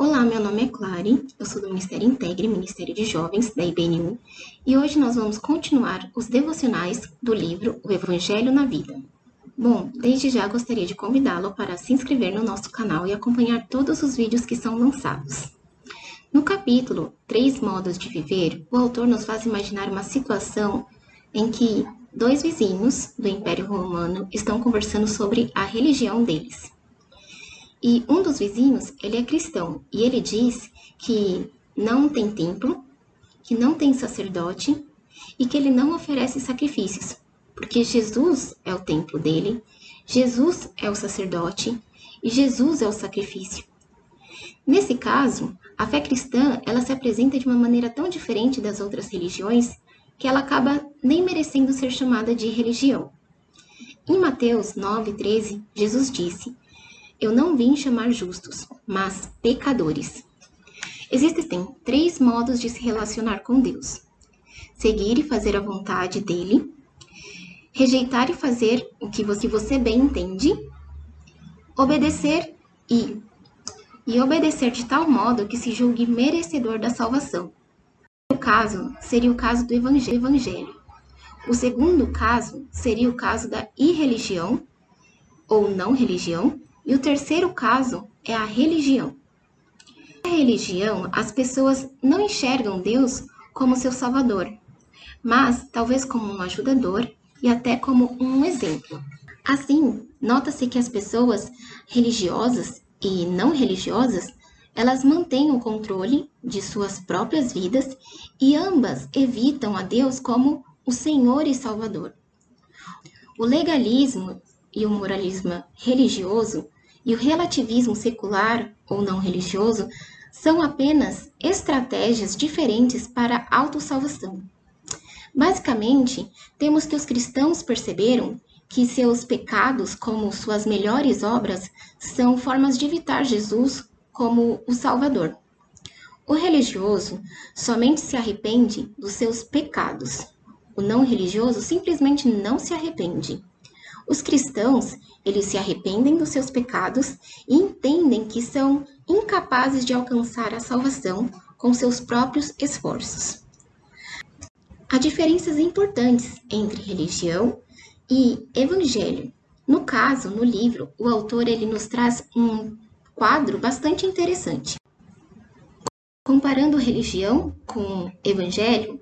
Olá, meu nome é Clary, eu sou do Ministério Integre, Ministério de Jovens, da IBNU, e hoje nós vamos continuar os devocionais do livro O Evangelho na Vida. Bom, desde já gostaria de convidá-lo para se inscrever no nosso canal e acompanhar todos os vídeos que são lançados. No capítulo Três Modos de Viver, o autor nos faz imaginar uma situação em que dois vizinhos do Império Romano estão conversando sobre a religião deles. E um dos vizinhos, ele é cristão, e ele diz que não tem templo, que não tem sacerdote e que ele não oferece sacrifícios, porque Jesus é o templo dele, Jesus é o sacerdote e Jesus é o sacrifício. Nesse caso, a fé cristã, ela se apresenta de uma maneira tão diferente das outras religiões que ela acaba nem merecendo ser chamada de religião. Em Mateus 9:13, Jesus disse: eu não vim chamar justos, mas pecadores. Existem três modos de se relacionar com Deus: seguir e fazer a vontade dele, rejeitar e fazer o que você bem entende, obedecer e e obedecer de tal modo que se julgue merecedor da salvação. O caso seria o caso do evangelho. O segundo caso seria o caso da irreligião ou não religião, e o terceiro caso é a religião. Na religião, as pessoas não enxergam Deus como seu salvador, mas talvez como um ajudador e até como um exemplo. Assim, nota-se que as pessoas religiosas e não religiosas, elas mantêm o controle de suas próprias vidas e ambas evitam a Deus como o Senhor e Salvador. O legalismo e o moralismo religioso e o relativismo secular ou não religioso são apenas estratégias diferentes para autossalvação. Basicamente, temos que os cristãos perceberam que seus pecados, como suas melhores obras, são formas de evitar Jesus como o Salvador. O religioso somente se arrepende dos seus pecados. O não religioso simplesmente não se arrepende. Os cristãos, eles se arrependem dos seus pecados e entendem que são incapazes de alcançar a salvação com seus próprios esforços. Há diferenças importantes entre religião e evangelho. No caso, no livro, o autor ele nos traz um quadro bastante interessante. Comparando religião com evangelho,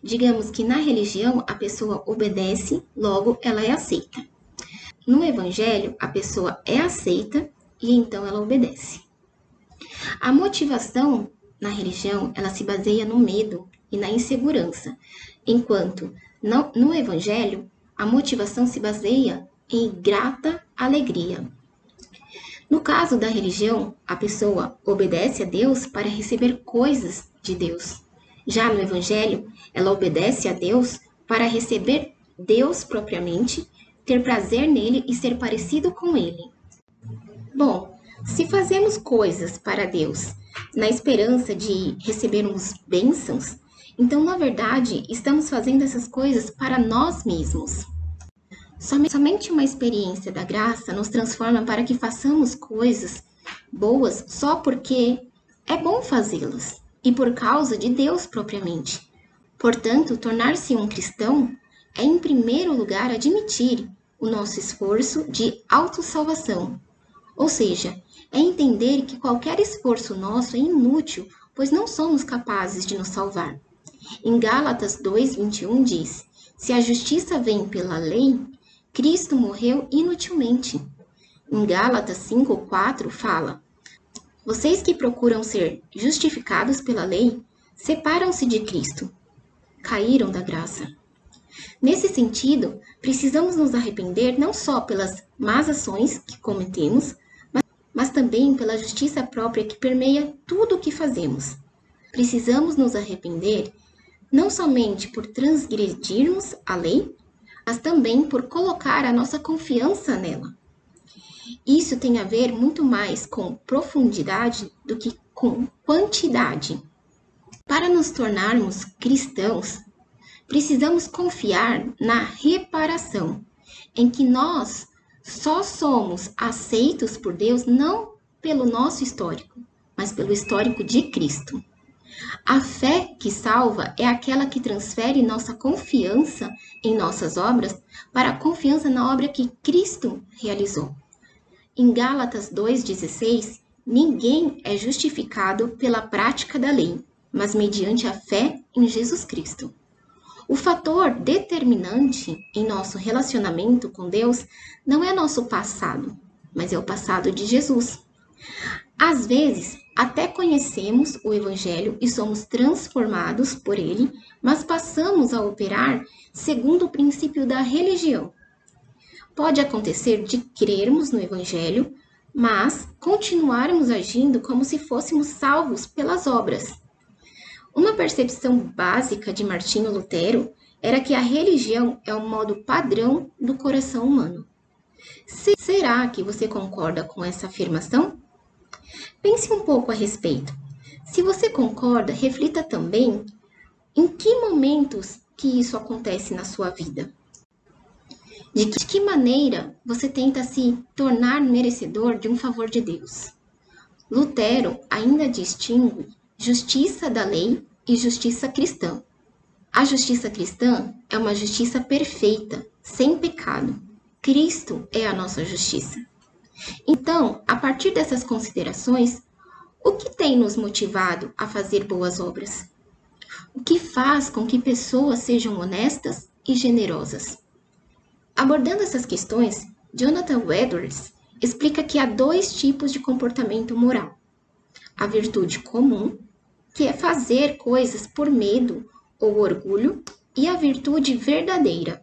digamos que na religião a pessoa obedece, logo ela é aceita. No Evangelho, a pessoa é aceita e então ela obedece. A motivação na religião, ela se baseia no medo e na insegurança, enquanto no, Evangelho, a motivação se baseia em grata alegria. No caso da religião, a pessoa obedece a Deus para receber coisas de Deus. Já no Evangelho, ela obedece a Deus para receber Deus propriamente ter prazer nele e ser parecido com ele. Bom, se fazemos coisas para Deus na esperança de recebermos bênçãos, então na verdade estamos fazendo essas coisas para nós mesmos. Somente uma experiência da graça nos transforma para que façamos coisas boas só porque é bom fazê-las e por causa de Deus propriamente. Portanto, tornar-se um cristão é, em primeiro lugar, admitir o nosso esforço de autossalvação. Ou seja, é entender que qualquer esforço nosso é inútil, pois não somos capazes de nos salvar. Em Gálatas 2:21 diz: Se a justiça vem pela lei, Cristo morreu inutilmente. Em Gálatas 5:4 fala: Vocês que procuram ser justificados pela lei, separam-se de Cristo. Caíram da graça. Nesse sentido, precisamos nos arrepender não só pelas más ações que cometemos, mas, mas também pela justiça própria que permeia tudo o que fazemos. Precisamos nos arrepender não somente por transgredirmos a lei, mas também por colocar a nossa confiança nela. Isso tem a ver muito mais com profundidade do que com quantidade. Para nos tornarmos cristãos, precisamos confiar na reparação, em que nós só somos aceitos por Deus não pelo nosso histórico, mas pelo histórico de Cristo. A fé que salva é aquela que transfere nossa confiança em nossas obras para a confiança na obra que Cristo realizou. Em Gálatas 2,16, ninguém é justificado pela prática da lei, mas mediante a fé em Jesus Cristo. O fator determinante em nosso relacionamento com Deus não é nosso passado, mas é o passado de Jesus. Às vezes, até conhecemos o Evangelho e somos transformados por ele, mas passamos a operar segundo o princípio da religião. Pode acontecer de crermos no Evangelho, mas continuarmos agindo como se fôssemos salvos pelas obras. Uma percepção básica de Martinho Lutero era que a religião é o modo padrão do coração humano. Será que você concorda com essa afirmação? Pense um pouco a respeito. Se você concorda, reflita também em que momentos que isso acontece na sua vida. De que maneira você tenta se tornar merecedor de um favor de Deus? Lutero ainda distingue justiça da lei e justiça cristã. A justiça cristã é uma justiça perfeita, sem pecado. Cristo é a nossa justiça. Então, a partir dessas considerações, o que tem nos motivado a fazer boas obras? O que faz com que pessoas sejam honestas e generosas? Abordando essas questões, Jonathan Edwards explica que há dois tipos de comportamento moral: a virtude comum, que é fazer coisas por medo ou orgulho, e a virtude verdadeira.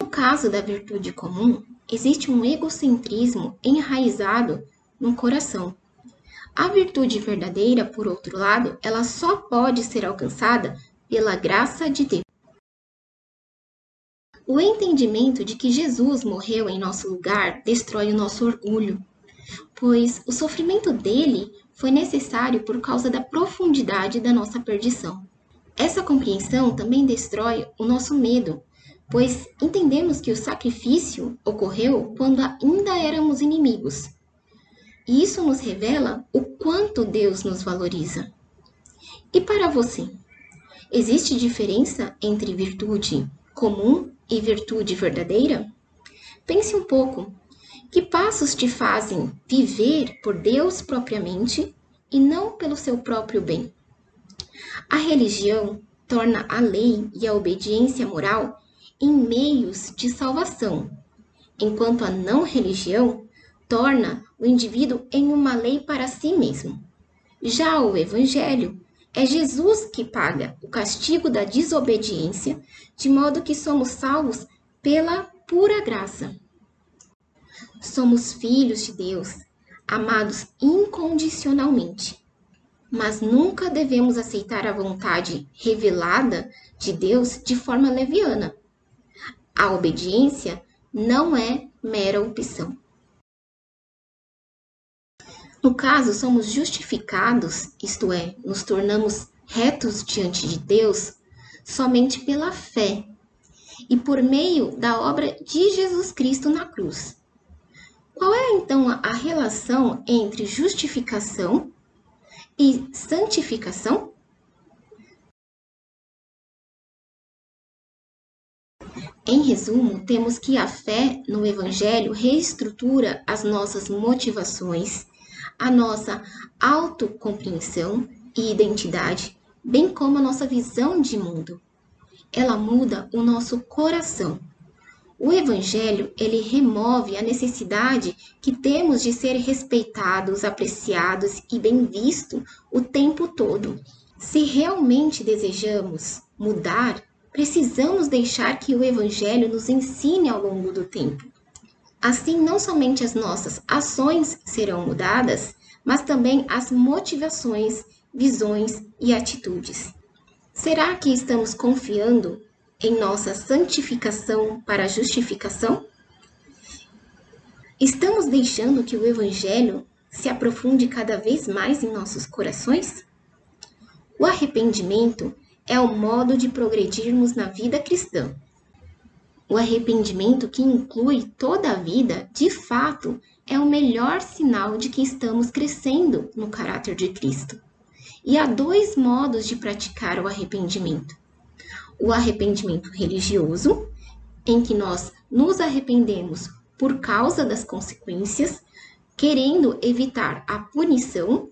No caso da virtude comum, existe um egocentrismo enraizado no coração. A virtude verdadeira, por outro lado, ela só pode ser alcançada pela graça de Deus. O entendimento de que Jesus morreu em nosso lugar destrói o nosso orgulho, pois o sofrimento dele foi necessário por causa da profundidade da nossa perdição. Essa compreensão também destrói o nosso medo, pois entendemos que o sacrifício ocorreu quando ainda éramos inimigos. E isso nos revela o quanto Deus nos valoriza. E para você, existe diferença entre virtude comum e virtude verdadeira? Pense um pouco. Que passos te fazem viver por Deus propriamente e não pelo seu próprio bem? A religião torna a lei e a obediência moral em meios de salvação, enquanto a não religião torna o indivíduo em uma lei para si mesmo. Já o Evangelho é Jesus que paga o castigo da desobediência, de modo que somos salvos pela pura graça. Somos filhos de Deus, amados incondicionalmente. Mas nunca devemos aceitar a vontade revelada de Deus de forma leviana a obediência não é mera opção. No caso, somos justificados, isto é, nos tornamos retos diante de Deus somente pela fé e por meio da obra de Jesus Cristo na cruz. Qual é então a relação entre justificação e santificação? Em resumo, temos que a fé no Evangelho reestrutura as nossas motivações, a nossa autocompreensão e identidade, bem como a nossa visão de mundo. Ela muda o nosso coração. O Evangelho, ele remove a necessidade que temos de ser respeitados, apreciados e bem vistos o tempo todo. Se realmente desejamos mudar, precisamos deixar que o Evangelho nos ensine ao longo do tempo. Assim, não somente as nossas ações serão mudadas, mas também as motivações, visões e atitudes. Será que estamos confiando em nossa santificação para a justificação? Estamos deixando que o Evangelho se aprofunde cada vez mais em nossos corações? O arrependimento é o modo de progredirmos na vida cristã. O arrependimento que inclui toda a vida, de fato, é o melhor sinal de que estamos crescendo no caráter de Cristo. E há dois modos de praticar o arrependimento: o arrependimento religioso, em que nós nos arrependemos por causa das consequências, querendo evitar a punição,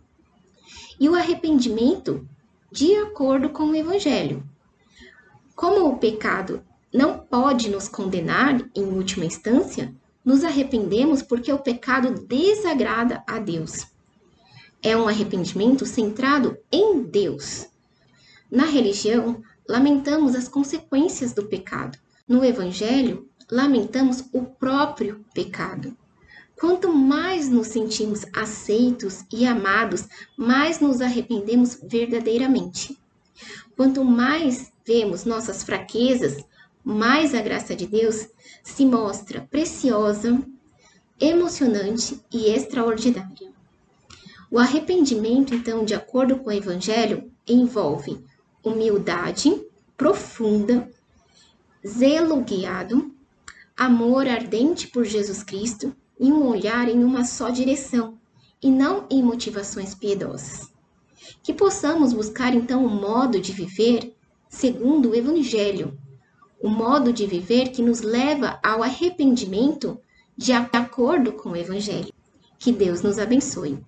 e o arrependimento de acordo com o Evangelho. Como o pecado não pode nos condenar em última instância, nos arrependemos porque o pecado desagrada a Deus. É um arrependimento centrado em Deus. Na religião, lamentamos as consequências do pecado. No Evangelho, lamentamos o próprio pecado. Quanto mais nos sentimos aceitos e amados, mais nos arrependemos verdadeiramente. Quanto mais vemos nossas fraquezas, mais a graça de Deus se mostra preciosa, emocionante e extraordinária. O arrependimento, então, de acordo com o Evangelho, envolve humildade profunda, zelo guiado, amor ardente por Jesus Cristo e um olhar em uma só direção, e não em motivações piedosas. Que possamos buscar então o modo de viver segundo o Evangelho, o modo de viver que nos leva ao arrependimento de acordo com o Evangelho. Que Deus nos abençoe.